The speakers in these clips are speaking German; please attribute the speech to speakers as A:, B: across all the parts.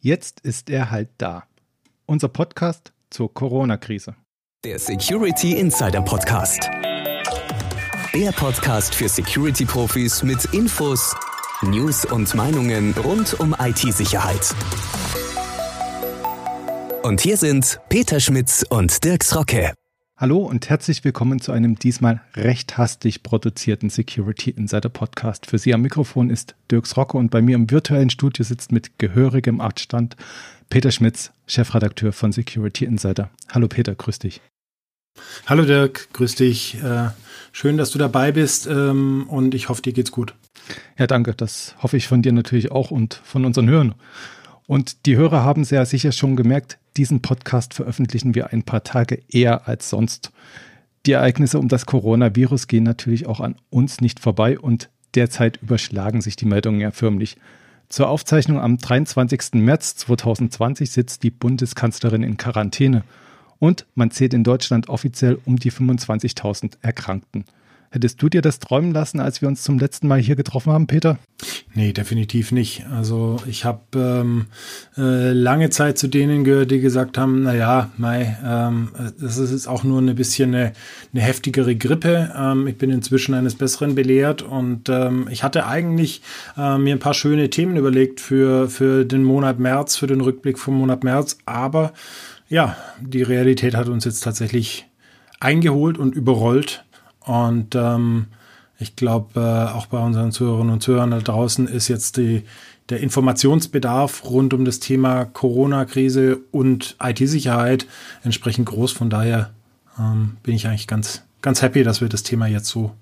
A: Jetzt ist er halt da. Unser Podcast zur Corona-Krise.
B: Der Security Insider Podcast. Der Podcast für Security-Profis mit Infos, News und Meinungen rund um IT-Sicherheit. Und hier sind Peter Schmitz und Dirks Rocke.
A: Hallo und herzlich willkommen zu einem diesmal recht hastig produzierten Security Insider Podcast. Für Sie am Mikrofon ist Dirks Rocke und bei mir im virtuellen Studio sitzt mit gehörigem Abstand Peter Schmitz, Chefredakteur von Security Insider. Hallo Peter, grüß dich.
C: Hallo Dirk, grüß dich. Äh, schön, dass du dabei bist ähm, und ich hoffe, dir geht's gut.
A: Ja, danke. Das hoffe ich von dir natürlich auch und von unseren Hörern. Und die Hörer haben sehr sicher schon gemerkt, diesen Podcast veröffentlichen wir ein paar Tage eher als sonst. Die Ereignisse um das Coronavirus gehen natürlich auch an uns nicht vorbei und derzeit überschlagen sich die Meldungen ja förmlich. Zur Aufzeichnung am 23. März 2020 sitzt die Bundeskanzlerin in Quarantäne und man zählt in Deutschland offiziell um die 25.000 Erkrankten. Hättest du dir das träumen lassen, als wir uns zum letzten Mal hier getroffen haben, Peter?
C: Nee, definitiv nicht. Also ich habe ähm, äh, lange Zeit zu denen gehört, die gesagt haben, na ja, Mai, ähm, das ist jetzt auch nur ein bisschen eine, eine heftigere Grippe. Ähm, ich bin inzwischen eines Besseren belehrt und ähm, ich hatte eigentlich äh, mir ein paar schöne Themen überlegt für, für den Monat März, für den Rückblick vom Monat März. Aber ja, die Realität hat uns jetzt tatsächlich eingeholt und überrollt. Und ähm, ich glaube, äh, auch bei unseren Zuhörerinnen und Zuhörern da draußen ist jetzt die, der Informationsbedarf rund um das Thema Corona-Krise und IT-Sicherheit entsprechend groß. Von daher ähm, bin ich eigentlich ganz, ganz happy, dass wir das Thema jetzt so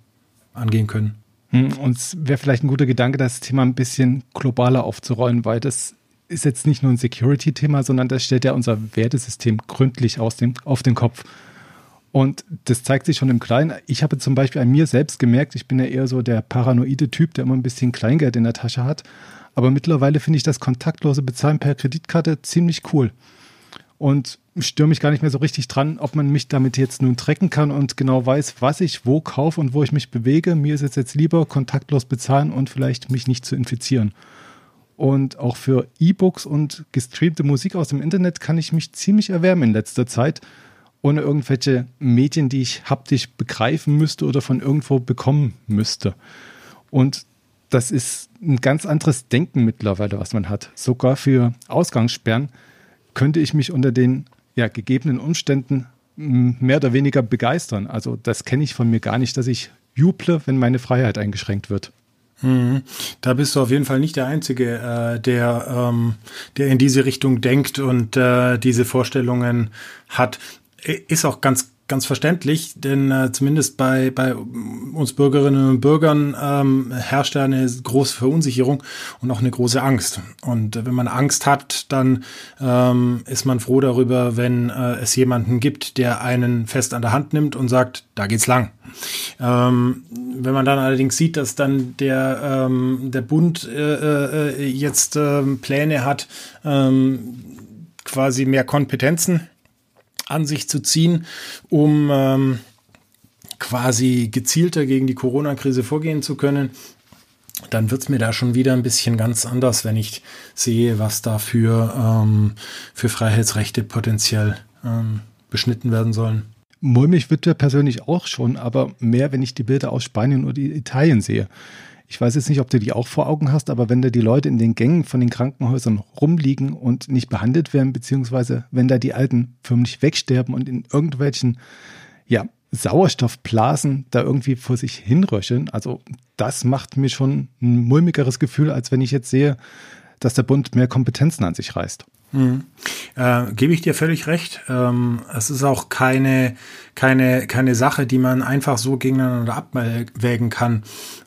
C: angehen können.
A: Hm, und es wäre vielleicht ein guter Gedanke, das Thema ein bisschen globaler aufzurollen, weil das ist jetzt nicht nur ein Security-Thema, sondern das stellt ja unser Wertesystem gründlich aus dem, auf den Kopf. Und das zeigt sich schon im Kleinen. Ich habe zum Beispiel an mir selbst gemerkt, ich bin ja eher so der paranoide Typ, der immer ein bisschen Kleingeld in der Tasche hat. Aber mittlerweile finde ich das kontaktlose Bezahlen per Kreditkarte ziemlich cool. Und störe mich gar nicht mehr so richtig dran, ob man mich damit jetzt nun trecken kann und genau weiß, was ich wo kaufe und wo ich mich bewege. Mir ist es jetzt lieber kontaktlos bezahlen und vielleicht mich nicht zu infizieren. Und auch für E-Books und gestreamte Musik aus dem Internet kann ich mich ziemlich erwärmen in letzter Zeit ohne irgendwelche Medien, die ich haptisch begreifen müsste oder von irgendwo bekommen müsste. Und das ist ein ganz anderes Denken mittlerweile, was man hat. Sogar für Ausgangssperren könnte ich mich unter den ja, gegebenen Umständen mehr oder weniger begeistern. Also das kenne ich von mir gar nicht, dass ich juble, wenn meine Freiheit eingeschränkt wird.
C: Mhm. Da bist du auf jeden Fall nicht der Einzige, äh, der, ähm, der in diese Richtung denkt und äh, diese Vorstellungen hat ist auch ganz ganz verständlich, denn äh, zumindest bei, bei uns Bürgerinnen und Bürgern ähm, herrscht da eine große Verunsicherung und auch eine große Angst. Und äh, wenn man Angst hat, dann ähm, ist man froh darüber, wenn äh, es jemanden gibt, der einen fest an der Hand nimmt und sagt, da geht's lang. Ähm, wenn man dann allerdings sieht, dass dann der, ähm, der Bund äh, äh, jetzt äh, Pläne hat, ähm, quasi mehr Kompetenzen an sich zu ziehen, um ähm, quasi gezielter gegen die Corona-Krise vorgehen zu können, dann wird's mir da schon wieder ein bisschen ganz anders, wenn ich sehe, was da für, ähm, für Freiheitsrechte potenziell ähm, beschnitten werden sollen.
A: Mulmig wird ja persönlich auch schon, aber mehr, wenn ich die Bilder aus Spanien oder Italien sehe. Ich weiß jetzt nicht, ob du die auch vor Augen hast, aber wenn da die Leute in den Gängen von den Krankenhäusern rumliegen und nicht behandelt werden, beziehungsweise wenn da die Alten förmlich wegsterben und in irgendwelchen, ja, Sauerstoffblasen da irgendwie vor sich hinröcheln, also das macht mir schon ein mulmigeres Gefühl, als wenn ich jetzt sehe, dass der Bund mehr Kompetenzen an sich reißt.
C: Mhm. Äh, Gebe ich dir völlig recht. Ähm, es ist auch keine, keine, keine Sache, die man einfach so gegeneinander abwägen kann.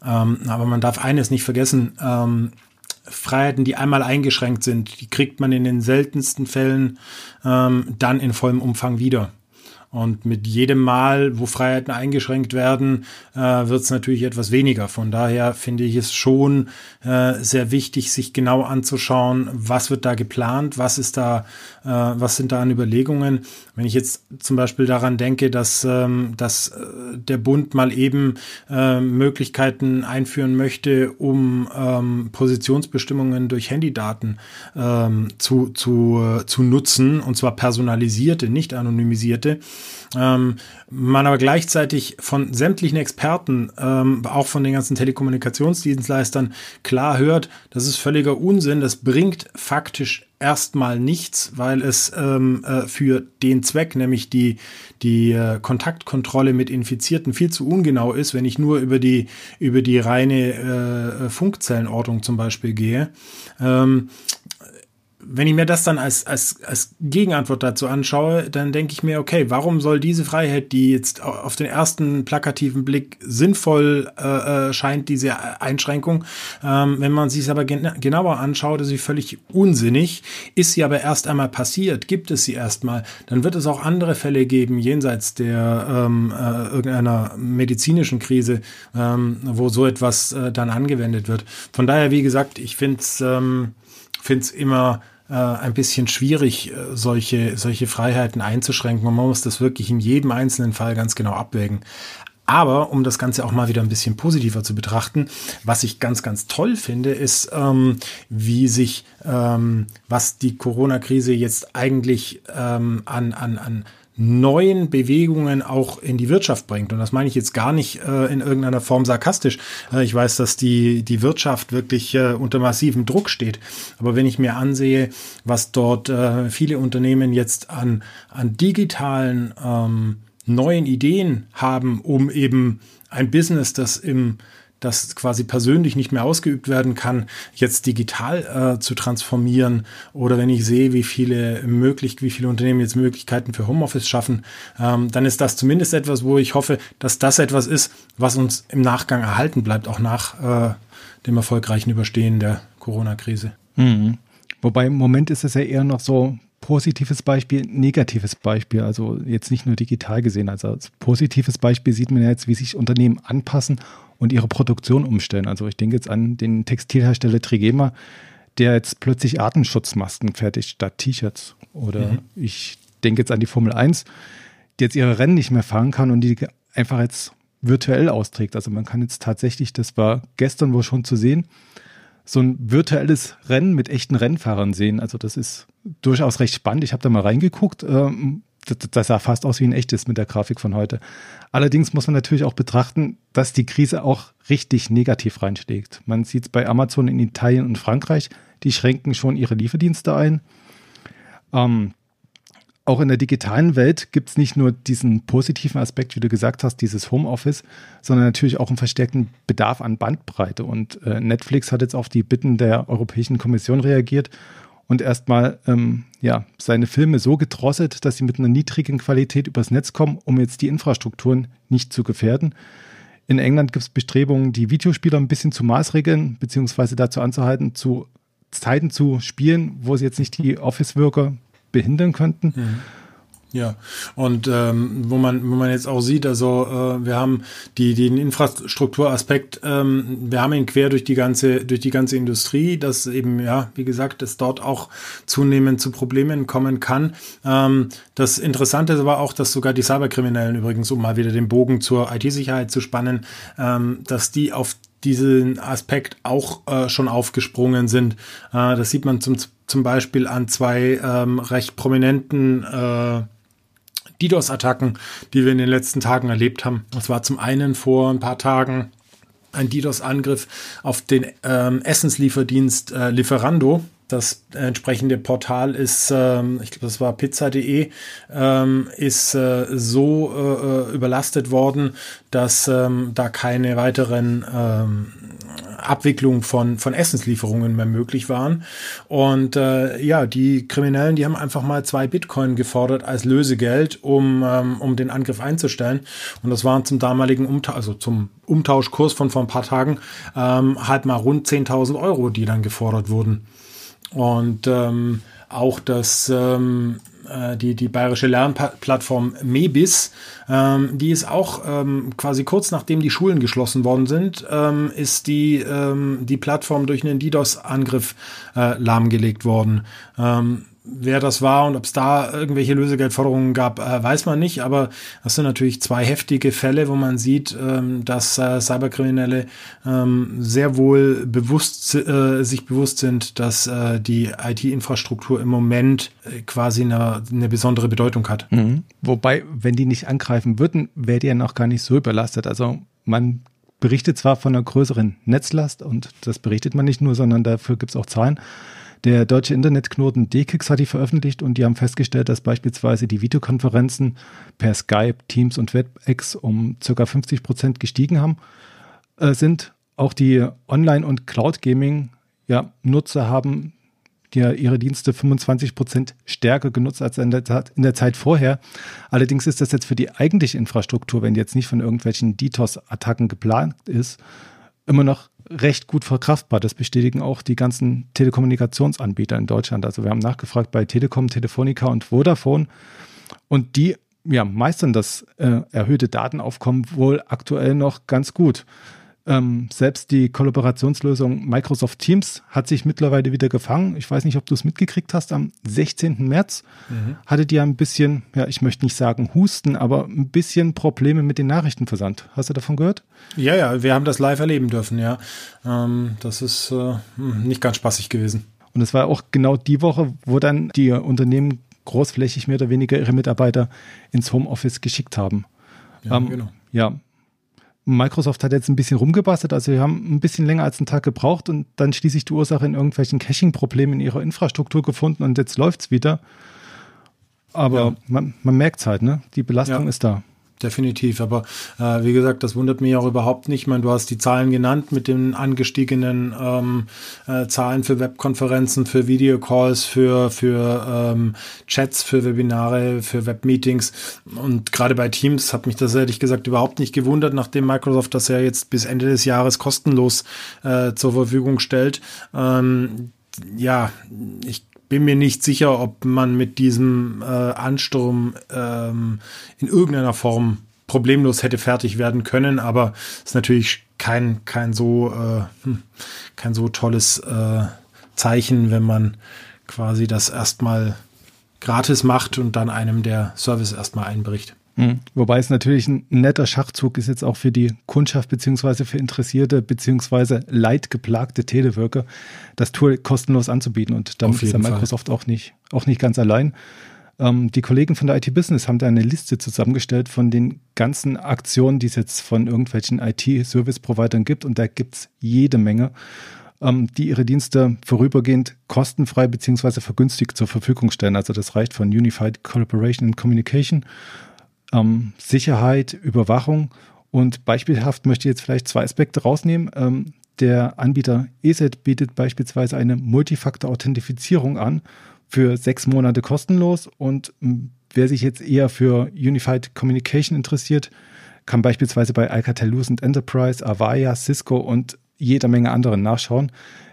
C: Ähm, aber man darf eines nicht vergessen. Ähm, Freiheiten, die einmal eingeschränkt sind, die kriegt man in den seltensten Fällen ähm, dann in vollem Umfang wieder. Und mit jedem Mal, wo Freiheiten eingeschränkt werden, äh, wird es natürlich etwas weniger. Von daher finde ich es schon äh, sehr wichtig, sich genau anzuschauen, was wird da geplant, was ist da, äh, was sind da an Überlegungen. Wenn ich jetzt zum Beispiel daran denke, dass, ähm, dass äh, der Bund mal eben äh, Möglichkeiten einführen möchte, um ähm, Positionsbestimmungen durch Handydaten ähm, zu, zu, äh, zu nutzen, und zwar personalisierte, nicht anonymisierte, ähm, man aber gleichzeitig von sämtlichen Experten, ähm, auch von den ganzen Telekommunikationsdienstleistern klar hört, das ist völliger Unsinn, das bringt faktisch erstmal nichts, weil es ähm, äh, für den Zweck, nämlich die, die äh, Kontaktkontrolle mit Infizierten, viel zu ungenau ist, wenn ich nur über die, über die reine äh, Funkzellenortung zum Beispiel gehe. Ähm, wenn ich mir das dann als, als, als Gegenantwort dazu anschaue, dann denke ich mir, okay, warum soll diese Freiheit, die jetzt auf den ersten plakativen Blick sinnvoll äh, äh scheint, diese Einschränkung, ähm, wenn man sich es aber gen genauer anschaut, ist sie völlig unsinnig. Ist sie aber erst einmal passiert, gibt es sie erstmal, dann wird es auch andere Fälle geben, jenseits der ähm, äh, irgendeiner medizinischen Krise, ähm, wo so etwas äh, dann angewendet wird. Von daher, wie gesagt, ich finde es ähm, find's immer äh, ein bisschen schwierig, äh, solche, solche Freiheiten einzuschränken. Und man muss das wirklich in jedem einzelnen Fall ganz genau abwägen. Aber um das Ganze auch mal wieder ein bisschen positiver zu betrachten, was ich ganz, ganz toll finde, ist, ähm, wie sich, ähm, was die Corona-Krise jetzt eigentlich ähm, an, an, an neuen Bewegungen auch in die Wirtschaft bringt. Und das meine ich jetzt gar nicht äh, in irgendeiner Form sarkastisch. Äh, ich weiß, dass die, die Wirtschaft wirklich äh, unter massivem Druck steht. Aber wenn ich mir ansehe, was dort äh, viele Unternehmen jetzt an, an digitalen ähm, neuen Ideen haben, um eben ein Business, das im das quasi persönlich nicht mehr ausgeübt werden kann, jetzt digital äh, zu transformieren. Oder wenn ich sehe, wie viele möglich, wie viele Unternehmen jetzt Möglichkeiten für Homeoffice schaffen, ähm, dann ist das zumindest etwas, wo ich hoffe, dass das etwas ist, was uns im Nachgang erhalten bleibt, auch nach äh, dem erfolgreichen Überstehen der Corona-Krise.
A: Mhm. Wobei im Moment ist es ja eher noch so positives Beispiel, negatives Beispiel, also jetzt nicht nur digital gesehen. Also als positives Beispiel sieht man ja jetzt, wie sich Unternehmen anpassen und ihre Produktion umstellen. Also ich denke jetzt an den Textilhersteller Trigema, der jetzt plötzlich Atemschutzmasken fertigt statt T-Shirts. Oder mhm. ich denke jetzt an die Formel 1, die jetzt ihre Rennen nicht mehr fahren kann und die einfach jetzt virtuell austrägt. Also man kann jetzt tatsächlich, das war gestern wohl schon zu sehen, so ein virtuelles Rennen mit echten Rennfahrern sehen. Also das ist durchaus recht spannend. Ich habe da mal reingeguckt. Ähm, das sah fast aus wie ein echtes mit der Grafik von heute. Allerdings muss man natürlich auch betrachten, dass die Krise auch richtig negativ reinschlägt. Man sieht es bei Amazon in Italien und Frankreich, die schränken schon ihre Lieferdienste ein. Ähm, auch in der digitalen Welt gibt es nicht nur diesen positiven Aspekt, wie du gesagt hast, dieses Homeoffice, sondern natürlich auch einen verstärkten Bedarf an Bandbreite. Und äh, Netflix hat jetzt auf die Bitten der Europäischen Kommission reagiert und erstmal ähm, ja, seine Filme so gedrosselt, dass sie mit einer niedrigen Qualität übers Netz kommen, um jetzt die Infrastrukturen nicht zu gefährden. In England gibt es Bestrebungen, die Videospieler ein bisschen zu maßregeln, beziehungsweise dazu anzuhalten, zu Zeiten zu spielen, wo sie jetzt nicht die Office-Worker behindern könnten. Mhm.
C: Ja, und ähm, wo man wo man jetzt auch sieht, also äh, wir haben die den Infrastrukturaspekt, ähm, wir haben ihn quer durch die ganze durch die ganze Industrie, dass eben ja wie gesagt, es dort auch zunehmend zu Problemen kommen kann. Ähm, das Interessante aber auch, dass sogar die Cyberkriminellen übrigens, um mal wieder den Bogen zur IT-Sicherheit zu spannen, ähm, dass die auf diesen Aspekt auch äh, schon aufgesprungen sind. Äh, das sieht man zum zum Beispiel an zwei ähm, recht prominenten äh, DDoS-Attacken, die wir in den letzten Tagen erlebt haben. Das war zum einen vor ein paar Tagen ein DDoS-Angriff auf den ähm, Essenslieferdienst äh, Lieferando. Das entsprechende Portal ist, ähm, ich glaube, das war pizza.de, ähm, ist äh, so äh, überlastet worden, dass ähm, da keine weiteren ähm, Abwicklung von, von Essenslieferungen mehr möglich waren. Und äh, ja, die Kriminellen, die haben einfach mal zwei Bitcoin gefordert als Lösegeld, um, ähm, um den Angriff einzustellen. Und das waren zum damaligen Umtausch, also zum Umtauschkurs von vor ein paar Tagen, ähm, halt mal rund 10.000 Euro, die dann gefordert wurden. Und ähm, auch das, ähm, äh, die, die bayerische Lernplattform MEBIS, ähm, die ist auch ähm, quasi kurz nachdem die Schulen geschlossen worden sind, ähm, ist die, ähm, die Plattform durch einen DDoS-Angriff äh, lahmgelegt worden. Wer das war und ob es da irgendwelche Lösegeldforderungen gab, äh, weiß man nicht. Aber das sind natürlich zwei heftige Fälle, wo man sieht, ähm, dass äh, Cyberkriminelle ähm, sehr wohl bewusst, äh, sich bewusst sind, dass äh, die IT-Infrastruktur im Moment äh, quasi eine, eine, besondere Bedeutung hat.
A: Mhm. Wobei, wenn die nicht angreifen würden, wäre die ja noch gar nicht so überlastet. Also man berichtet zwar von einer größeren Netzlast und das berichtet man nicht nur, sondern dafür gibt es auch Zahlen. Der deutsche Internetknoten DKIX hat die veröffentlicht und die haben festgestellt, dass beispielsweise die Videokonferenzen per Skype, Teams und WebEx um ca. 50 Prozent gestiegen haben, äh, sind. Auch die Online- und Cloud-Gaming-Nutzer ja, haben die ihre Dienste 25 Prozent stärker genutzt als in der, in der, Zeit vorher. Allerdings ist das jetzt für die eigentliche Infrastruktur, wenn die jetzt nicht von irgendwelchen DDoS-Attacken geplant ist, immer noch recht gut verkraftbar. Das bestätigen auch die ganzen Telekommunikationsanbieter in Deutschland. Also wir haben nachgefragt bei Telekom, Telefonica und Vodafone und die ja, meistern das äh, erhöhte Datenaufkommen wohl aktuell noch ganz gut. Ähm, selbst die Kollaborationslösung Microsoft Teams hat sich mittlerweile wieder gefangen. Ich weiß nicht, ob du es mitgekriegt hast. Am 16. März mhm. hattet ihr ein bisschen, ja, ich möchte nicht sagen Husten, aber ein bisschen Probleme mit den Nachrichtenversand. Hast du davon gehört?
C: Ja, ja, wir haben das live erleben dürfen, ja. Ähm, das ist äh, hm, nicht ganz spaßig gewesen.
A: Und es war auch genau die Woche, wo dann die Unternehmen großflächig mehr oder weniger ihre Mitarbeiter ins Homeoffice geschickt haben. Ja, ähm, genau. Ja, Microsoft hat jetzt ein bisschen rumgebastelt, also wir haben ein bisschen länger als einen Tag gebraucht und dann schließlich die Ursache in irgendwelchen Caching-Problemen in ihrer Infrastruktur gefunden und jetzt läuft es wieder. Aber ja. man, man merkt es halt, ne? Die Belastung ja. ist da
C: definitiv. Aber äh, wie gesagt, das wundert mich auch überhaupt nicht. Ich meine, du hast die Zahlen genannt mit den angestiegenen ähm, äh, Zahlen für Webkonferenzen, für Videocalls, für, für ähm, Chats, für Webinare, für Webmeetings. Und gerade bei Teams hat mich das ehrlich gesagt überhaupt nicht gewundert, nachdem Microsoft das ja jetzt bis Ende des Jahres kostenlos äh, zur Verfügung stellt. Ähm, ja, ich bin mir nicht sicher, ob man mit diesem äh, Ansturm ähm, in irgendeiner Form problemlos hätte fertig werden können, aber ist natürlich kein, kein so, äh, hm, kein so tolles äh, Zeichen, wenn man quasi das erstmal gratis macht und dann einem der Service erstmal einbricht.
A: Mhm. Wobei es natürlich ein netter Schachzug ist jetzt auch für die Kundschaft beziehungsweise für interessierte beziehungsweise leidgeplagte Teleworker, das Tool kostenlos anzubieten. Und damit ist ja Microsoft Fall. auch nicht, auch nicht ganz allein. Ähm, die Kollegen von der IT Business haben da eine Liste zusammengestellt von den ganzen Aktionen, die es jetzt von irgendwelchen IT-Service-Providern gibt. Und da gibt es jede Menge ähm, die ihre Dienste vorübergehend kostenfrei beziehungsweise vergünstigt zur Verfügung stellen. Also das reicht von Unified Collaboration and Communication ähm, Sicherheit, Überwachung. Und beispielhaft möchte ich jetzt vielleicht zwei Aspekte rausnehmen. Ähm, der Anbieter ESET bietet beispielsweise eine Multifaktor-Authentifizierung an für sechs Monate kostenlos. Und ähm, wer sich jetzt eher für Unified Communication interessiert, kann beispielsweise bei Alcatel-Lucent Enterprise, Avaya, Cisco und jeder Menge anderen nachschauen.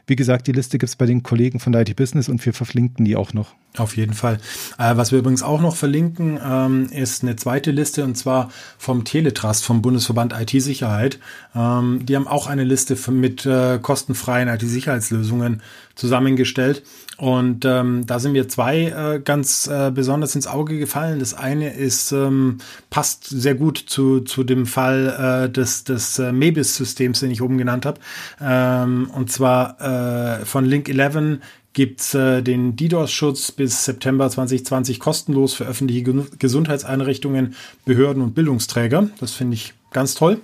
A: Wie gesagt, die Liste gibt es bei den Kollegen von der IT Business und wir verlinken die auch noch.
C: Auf jeden Fall. Äh, was wir übrigens auch noch verlinken, ähm, ist eine zweite Liste und zwar vom Teletrust, vom Bundesverband IT-Sicherheit. Ähm, die haben auch eine Liste mit äh, kostenfreien IT-Sicherheitslösungen zusammengestellt. Und ähm, da sind mir zwei äh, ganz äh, besonders ins Auge gefallen. Das eine ist, ähm, passt sehr gut zu, zu dem Fall äh, des, des äh, Mebis-Systems, den ich oben genannt habe. Ähm, und zwar äh, von Link 11 gibt's äh, den DDoS-Schutz bis September 2020 kostenlos für öffentliche Gesundheitseinrichtungen, Behörden und Bildungsträger. Das finde ich ganz toll.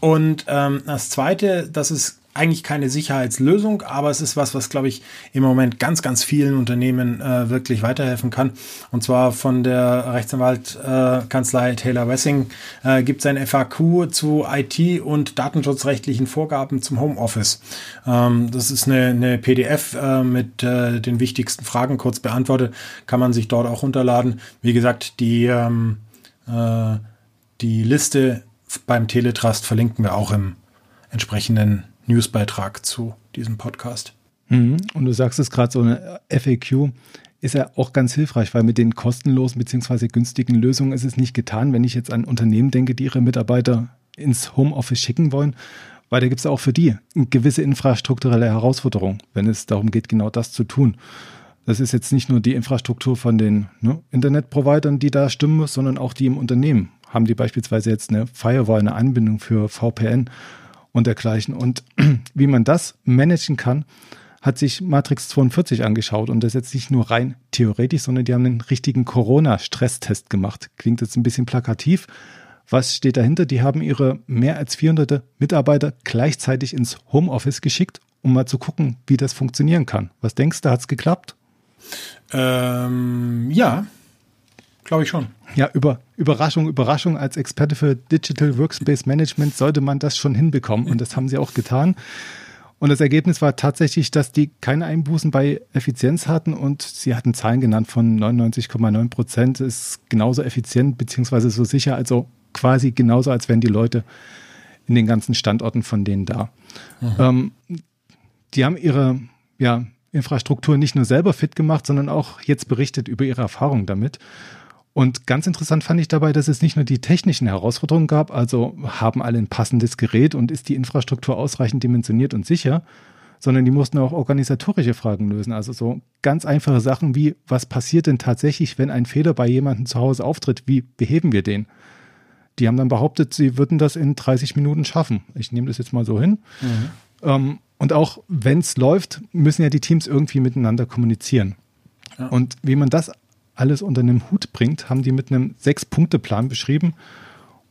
C: Und ähm, das Zweite, das ist eigentlich keine Sicherheitslösung, aber es ist was, was, glaube ich, im Moment ganz, ganz vielen Unternehmen äh, wirklich weiterhelfen kann. Und zwar von der Rechtsanwaltkanzlei äh, Taylor Wessing äh, gibt es ein FAQ zu IT und datenschutzrechtlichen Vorgaben zum Homeoffice. Ähm, das ist eine, eine PDF äh, mit äh, den wichtigsten Fragen kurz beantwortet, kann man sich dort auch runterladen. Wie gesagt, die, ähm, äh, die Liste beim Teletrust verlinken wir auch im entsprechenden Newsbeitrag zu diesem Podcast.
A: Mhm. Und du sagst es gerade so eine FAQ. ist er auch ganz hilfreich, weil mit den kostenlosen bzw. günstigen Lösungen ist es nicht getan, wenn ich jetzt an Unternehmen denke, die ihre Mitarbeiter ins Homeoffice schicken wollen, weil da gibt es auch für die gewisse infrastrukturelle Herausforderung, wenn es darum geht, genau das zu tun. Das ist jetzt nicht nur die Infrastruktur von den ne, Internetprovidern, die da stimmen muss, sondern auch die im Unternehmen. Haben die beispielsweise jetzt eine Firewall, eine Anbindung für VPN und dergleichen. Und wie man das managen kann, hat sich Matrix 42 angeschaut und das jetzt nicht nur rein theoretisch, sondern die haben einen richtigen Corona-Stresstest gemacht. Klingt jetzt ein bisschen plakativ. Was steht dahinter? Die haben ihre mehr als 400 Mitarbeiter gleichzeitig ins Homeoffice geschickt, um mal zu gucken, wie das funktionieren kann. Was denkst du, hat es geklappt?
C: Ähm, ja, glaube ich schon.
A: Ja, über, Überraschung, Überraschung. Als Experte für Digital Workspace Management sollte man das schon hinbekommen und das haben sie auch getan. Und das Ergebnis war tatsächlich, dass die keine Einbußen bei Effizienz hatten und sie hatten Zahlen genannt von 99,9 Prozent. Ist genauso effizient beziehungsweise so sicher, also quasi genauso, als wären die Leute in den ganzen Standorten von denen da. Ähm, die haben ihre ja, Infrastruktur nicht nur selber fit gemacht, sondern auch jetzt berichtet über ihre Erfahrungen damit. Und ganz interessant fand ich dabei, dass es nicht nur die technischen Herausforderungen gab, also haben alle ein passendes Gerät und ist die Infrastruktur ausreichend dimensioniert und sicher, sondern die mussten auch organisatorische Fragen lösen. Also so ganz einfache Sachen wie, was passiert denn tatsächlich, wenn ein Fehler bei jemandem zu Hause auftritt? Wie beheben wir den? Die haben dann behauptet, sie würden das in 30 Minuten schaffen. Ich nehme das jetzt mal so hin. Mhm. Ähm, und auch wenn es läuft, müssen ja die Teams irgendwie miteinander kommunizieren. Ja. Und wie man das alles unter einem Hut bringt, haben die mit einem Sechs-Punkte-Plan beschrieben.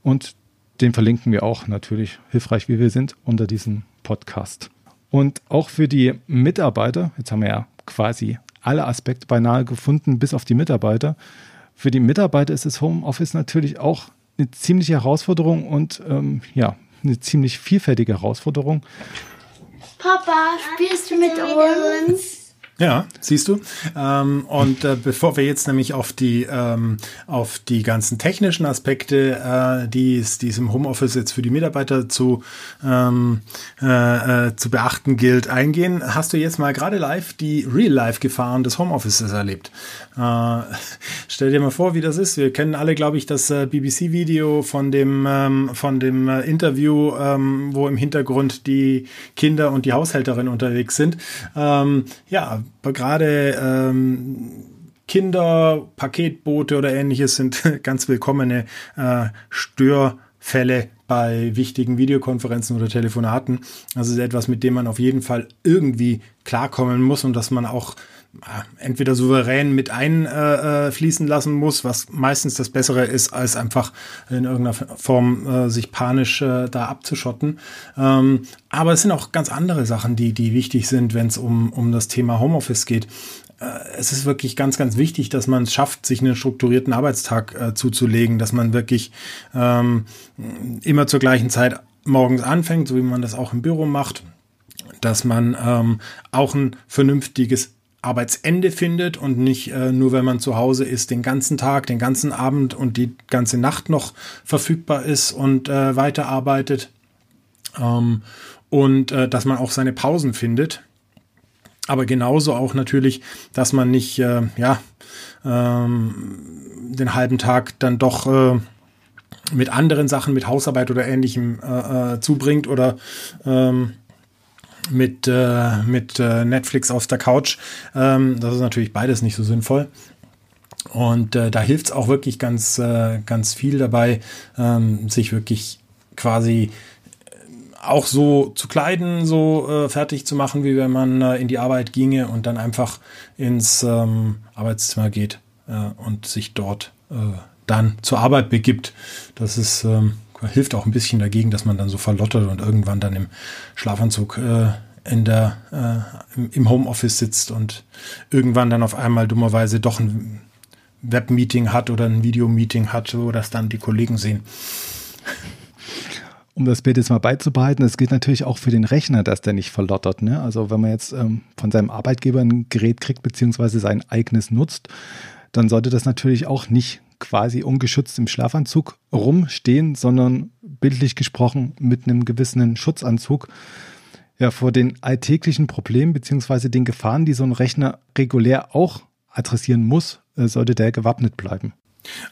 A: Und den verlinken wir auch natürlich, hilfreich wie wir sind, unter diesem Podcast. Und auch für die Mitarbeiter, jetzt haben wir ja quasi alle Aspekte beinahe gefunden, bis auf die Mitarbeiter. Für die Mitarbeiter ist das Homeoffice natürlich auch eine ziemliche Herausforderung und ähm, ja, eine ziemlich vielfältige Herausforderung.
D: Papa, spielst du mit uns?
C: Ja, siehst du. Ähm, und äh, bevor wir jetzt nämlich auf die ähm, auf die ganzen technischen Aspekte, äh, die es diesem Homeoffice jetzt für die Mitarbeiter zu ähm, äh, äh, zu beachten gilt, eingehen, hast du jetzt mal gerade live die Real-Life-Gefahren des Homeoffices erlebt. Äh, stell dir mal vor, wie das ist. Wir kennen alle, glaube ich, das äh, BBC-Video von dem ähm, von dem Interview, ähm, wo im Hintergrund die Kinder und die Haushälterin unterwegs sind. Ähm, ja gerade ähm, Kinder, Paketboote oder ähnliches sind ganz willkommene äh, Störfälle bei wichtigen Videokonferenzen oder Telefonaten. Das ist etwas, mit dem man auf jeden Fall irgendwie klarkommen muss und dass man auch äh, entweder souverän mit einfließen äh, lassen muss, was meistens das Bessere ist, als einfach in irgendeiner Form äh, sich panisch äh, da abzuschotten. Ähm, aber es sind auch ganz andere Sachen, die, die wichtig sind, wenn es um, um das Thema Homeoffice geht. Äh, es ist wirklich ganz, ganz wichtig, dass man es schafft, sich einen strukturierten Arbeitstag äh, zuzulegen, dass man wirklich ähm, immer zur gleichen Zeit morgens anfängt, so wie man das auch im Büro macht, dass man ähm, auch ein vernünftiges Arbeitsende findet und nicht äh, nur, wenn man zu Hause ist, den ganzen Tag, den ganzen Abend und die ganze Nacht noch verfügbar ist und äh, weiterarbeitet. Ähm, und äh, dass man auch seine Pausen findet. Aber genauso auch natürlich, dass man nicht, äh, ja, ähm, den halben Tag dann doch äh, mit anderen Sachen, mit Hausarbeit oder ähnlichem äh, zubringt oder ähm, mit, äh, mit äh, Netflix auf der Couch. Ähm, das ist natürlich beides nicht so sinnvoll. Und äh, da hilft es auch wirklich ganz, äh, ganz viel dabei, ähm, sich wirklich quasi äh, auch so zu kleiden, so äh, fertig zu machen, wie wenn man in die Arbeit ginge und dann einfach ins ähm, Arbeitszimmer geht und sich dort dann zur Arbeit begibt. Das ist ähm, hilft auch ein bisschen dagegen, dass man dann so verlottert und irgendwann dann im Schlafanzug äh, in der, äh, im Homeoffice sitzt und irgendwann dann auf einmal dummerweise doch ein Webmeeting hat oder ein Videomeeting hat, wo das dann die Kollegen sehen.
A: Um das Bild jetzt mal beizubehalten, es geht natürlich auch für den Rechner, dass der nicht verlottert. Ne? Also wenn man jetzt ähm, von seinem Arbeitgeber ein Gerät kriegt, beziehungsweise sein eigenes nutzt, dann sollte das natürlich auch nicht quasi ungeschützt im Schlafanzug rumstehen, sondern bildlich gesprochen mit einem gewissen Schutzanzug. Ja, vor den alltäglichen Problemen beziehungsweise den Gefahren, die so ein Rechner regulär auch adressieren muss, äh, sollte der gewappnet bleiben.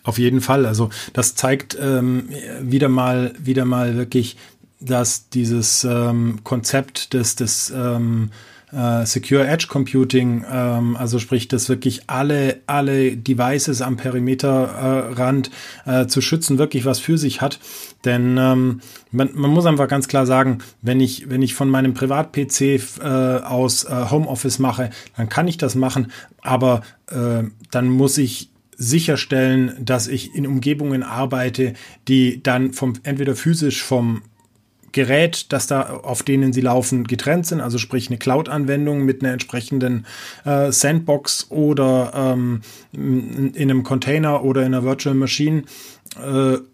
C: Auf jeden Fall. Also das zeigt ähm, wieder mal, wieder mal wirklich, dass dieses ähm, Konzept des, des ähm, äh, Secure Edge Computing, ähm, also sprich, dass wirklich alle, alle Devices am Perimeterrand äh, äh, zu schützen, wirklich was für sich hat. Denn ähm, man, man muss einfach ganz klar sagen, wenn ich, wenn ich von meinem Privat-PC äh, aus äh, Homeoffice mache, dann kann ich das machen, aber äh, dann muss ich sicherstellen, dass ich in Umgebungen arbeite, die dann vom entweder physisch vom Gerät, das da auf denen sie laufen, getrennt sind, also sprich eine Cloud-Anwendung mit einer entsprechenden äh, Sandbox oder ähm, in einem Container oder in einer Virtual Machine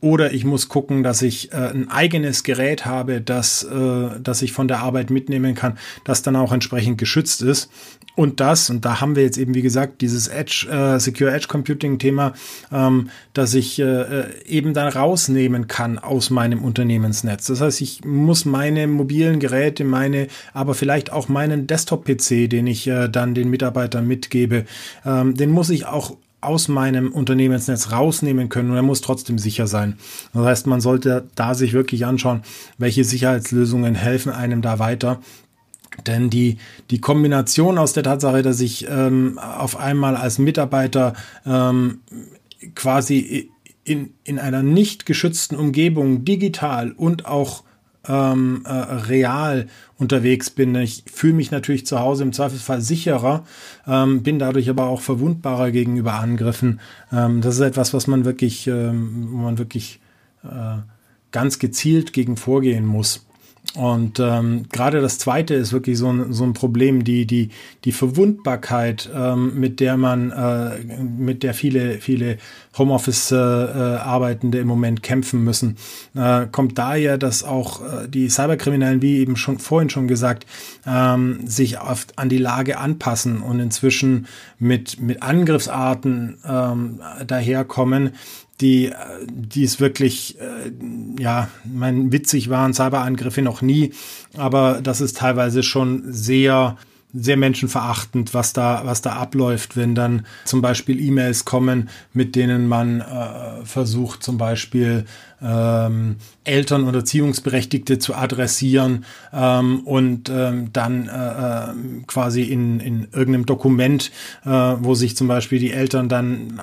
C: oder ich muss gucken, dass ich äh, ein eigenes Gerät habe, das, äh, das ich von der Arbeit mitnehmen kann, das dann auch entsprechend geschützt ist. Und das, und da haben wir jetzt eben, wie gesagt, dieses Edge, äh, Secure Edge Computing Thema, ähm, dass ich äh, äh, eben dann rausnehmen kann aus meinem Unternehmensnetz. Das heißt, ich muss meine mobilen Geräte, meine, aber vielleicht auch meinen Desktop-PC, den ich äh, dann den Mitarbeitern mitgebe, ähm, den muss ich auch aus meinem Unternehmensnetz rausnehmen können und er muss trotzdem sicher sein. Das heißt, man sollte da sich wirklich anschauen, welche Sicherheitslösungen helfen einem da weiter. Denn die, die Kombination aus der Tatsache, dass ich ähm, auf einmal als Mitarbeiter ähm, quasi in, in einer nicht geschützten Umgebung digital und auch ähm, äh, real unterwegs bin. Ich fühle mich natürlich zu Hause im Zweifelsfall sicherer, ähm, bin dadurch aber auch verwundbarer gegenüber Angriffen. Ähm, das ist etwas, was man wirklich, ähm, wo man wirklich äh, ganz gezielt gegen vorgehen muss. Und ähm, gerade das Zweite ist wirklich so ein, so ein Problem, die, die, die Verwundbarkeit, ähm, mit der man, äh, mit der viele, viele Homeoffice-Arbeitende äh, im Moment kämpfen müssen, äh, kommt daher, dass auch äh, die Cyberkriminellen, wie eben schon vorhin schon gesagt, ähm, sich oft an die Lage anpassen und inzwischen mit, mit Angriffsarten ähm, daherkommen, die, die ist wirklich, äh, ja, mein witzig waren Cyberangriffe noch nie, aber das ist teilweise schon sehr, sehr menschenverachtend, was da, was da abläuft, wenn dann zum Beispiel E-Mails kommen, mit denen man äh, versucht, zum Beispiel ähm, Eltern und Erziehungsberechtigte zu adressieren ähm, und ähm, dann äh, äh, quasi in, in irgendeinem Dokument, äh, wo sich zum Beispiel die Eltern dann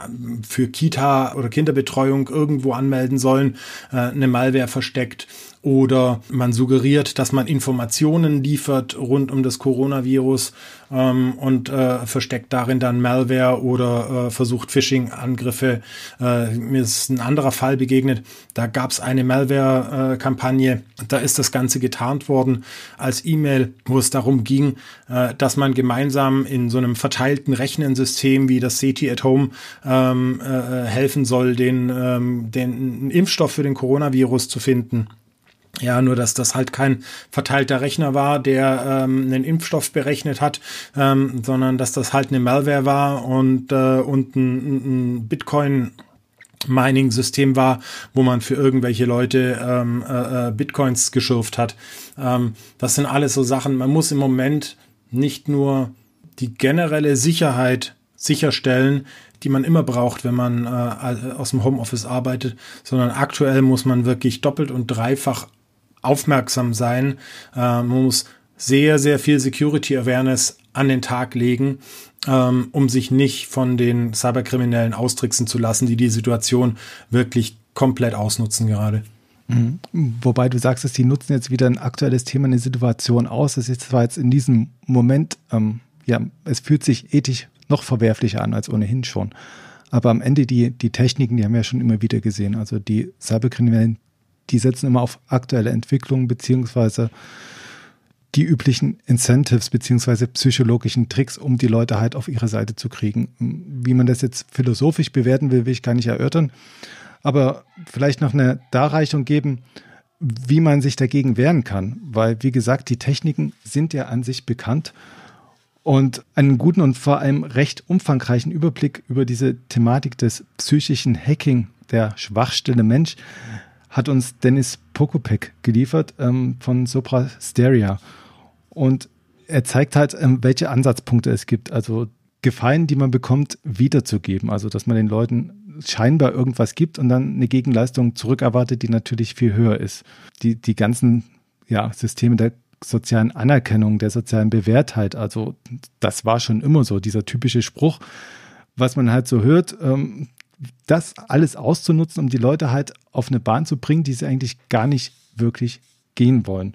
C: für Kita oder Kinderbetreuung irgendwo anmelden sollen, äh, eine Malware versteckt oder man suggeriert, dass man Informationen liefert rund um das Coronavirus ähm, und äh, versteckt darin dann Malware oder äh, versucht Phishing-Angriffe. Äh, mir ist ein anderer Fall begegnet. Da gab es eine Malware-Kampagne. da ist das Ganze getarnt worden als E-Mail, wo es darum ging, äh, dass man gemeinsam in so einem verteilten Rechnensystem wie das CT at Home ähm, äh, helfen soll, den, ähm, den Impfstoff für den Coronavirus zu finden. Ja, nur dass das halt kein verteilter Rechner war, der ähm, einen Impfstoff berechnet hat, ähm, sondern dass das halt eine Malware war und, äh, und ein, ein Bitcoin Mining-System war, wo man für irgendwelche Leute ähm, äh, äh, Bitcoins geschürft hat. Ähm, das sind alles so Sachen. Man muss im Moment nicht nur die generelle Sicherheit sicherstellen, die man immer braucht, wenn man äh, aus dem Homeoffice arbeitet, sondern aktuell muss man wirklich doppelt und dreifach aufmerksam sein. Äh, man muss sehr, sehr viel Security Awareness an den Tag legen, ähm, um sich nicht von den Cyberkriminellen austricksen zu lassen, die die Situation wirklich komplett ausnutzen gerade.
A: Mhm. Wobei du sagst, dass die nutzen jetzt wieder ein aktuelles Thema, eine Situation aus. Das ist zwar jetzt in diesem Moment, ähm, ja, es fühlt sich ethisch noch verwerflicher an als ohnehin schon. Aber am Ende die, die Techniken, die haben wir ja schon immer wieder gesehen. Also die Cyberkriminellen die setzen immer auf aktuelle Entwicklungen beziehungsweise die üblichen Incentives beziehungsweise psychologischen Tricks, um die Leute halt auf ihre Seite zu kriegen. Wie man das jetzt philosophisch bewerten will, will ich gar nicht erörtern. Aber vielleicht noch eine Darreichung geben, wie man sich dagegen wehren kann. Weil, wie gesagt, die Techniken sind ja an sich bekannt. Und einen guten und vor allem recht umfangreichen Überblick über diese Thematik des psychischen Hacking, der Schwachstelle Mensch, hat uns Dennis Pokopek geliefert ähm, von Sopra Steria. Und er zeigt halt, ähm, welche Ansatzpunkte es gibt. Also Gefallen, die man bekommt, wiederzugeben. Also, dass man den Leuten scheinbar irgendwas gibt und dann eine Gegenleistung zurückerwartet, die natürlich viel höher ist. Die, die ganzen ja, Systeme der sozialen Anerkennung, der sozialen Bewährtheit, also das war schon immer so, dieser typische Spruch, was man halt so hört, ähm, das alles auszunutzen, um die Leute halt auf eine Bahn zu bringen, die sie eigentlich gar nicht wirklich gehen wollen.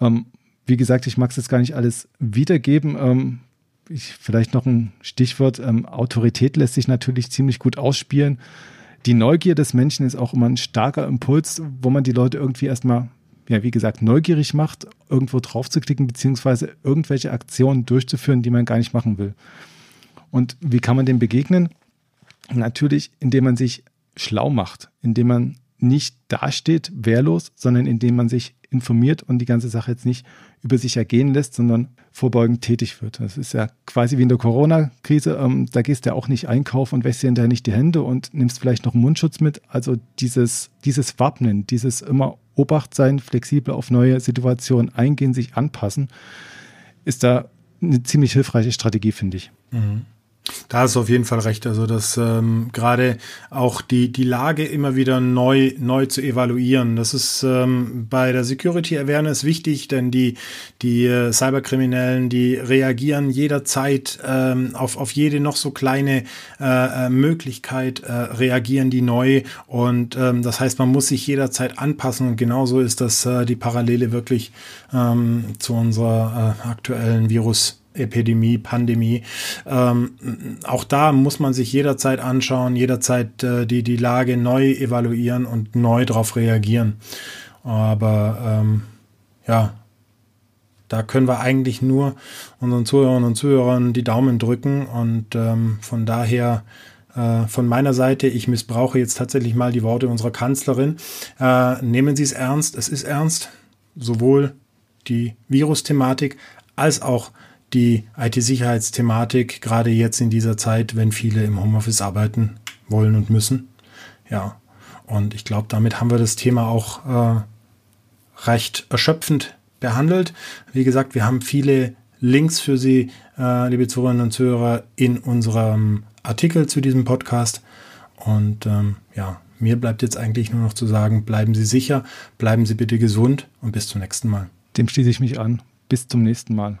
A: Ähm, wie gesagt, ich mag es jetzt gar nicht alles wiedergeben. Ähm, ich, vielleicht noch ein Stichwort. Ähm, Autorität lässt sich natürlich ziemlich gut ausspielen. Die Neugier des Menschen ist auch immer ein starker Impuls, wo man die Leute irgendwie erstmal, ja, wie gesagt, neugierig macht, irgendwo drauf zu klicken, beziehungsweise irgendwelche Aktionen durchzuführen, die man gar nicht machen will. Und wie kann man dem begegnen? Natürlich, indem man sich schlau macht, indem man nicht dasteht, wehrlos, sondern indem man sich informiert und die ganze Sache jetzt nicht über sich ergehen lässt, sondern vorbeugend tätig wird. Das ist ja quasi wie in der Corona-Krise. Ähm, da gehst du ja auch nicht einkaufen und wäschst dir hinterher nicht die Hände und nimmst vielleicht noch einen Mundschutz mit. Also dieses, dieses Wappnen, dieses immer Obacht sein, flexibel auf neue Situationen eingehen, sich anpassen, ist da eine ziemlich hilfreiche Strategie, finde ich. Mhm.
C: Da du auf jeden Fall recht. Also, dass ähm, gerade auch die, die Lage immer wieder neu, neu zu evaluieren. Das ist ähm, bei der Security Awareness wichtig, denn die, die äh, Cyberkriminellen, die reagieren jederzeit ähm, auf, auf jede noch so kleine äh, äh, Möglichkeit, äh, reagieren die neu. Und ähm, das heißt, man muss sich jederzeit anpassen. Und genauso ist das äh, die Parallele wirklich ähm, zu unserer äh, aktuellen Virus. Epidemie, Pandemie. Ähm, auch da muss man sich jederzeit anschauen, jederzeit äh, die, die Lage neu evaluieren und neu darauf reagieren. Aber ähm, ja, da können wir eigentlich nur unseren Zuhörern und Zuhörern die Daumen drücken und ähm, von daher äh, von meiner Seite, ich missbrauche jetzt tatsächlich mal die Worte unserer Kanzlerin. Äh, nehmen Sie es ernst, es ist ernst, sowohl die Virus-Thematik als auch die IT-Sicherheitsthematik, gerade jetzt in dieser Zeit, wenn viele im Homeoffice arbeiten wollen und müssen. Ja, und ich glaube, damit haben wir das Thema auch äh, recht erschöpfend behandelt. Wie gesagt, wir haben viele Links für Sie, äh, liebe Zuhörerinnen und Zuhörer, in unserem Artikel zu diesem Podcast. Und ähm, ja, mir bleibt jetzt eigentlich nur noch zu sagen, bleiben Sie sicher, bleiben Sie bitte gesund und bis zum nächsten Mal.
A: Dem schließe ich mich an. Bis zum nächsten Mal.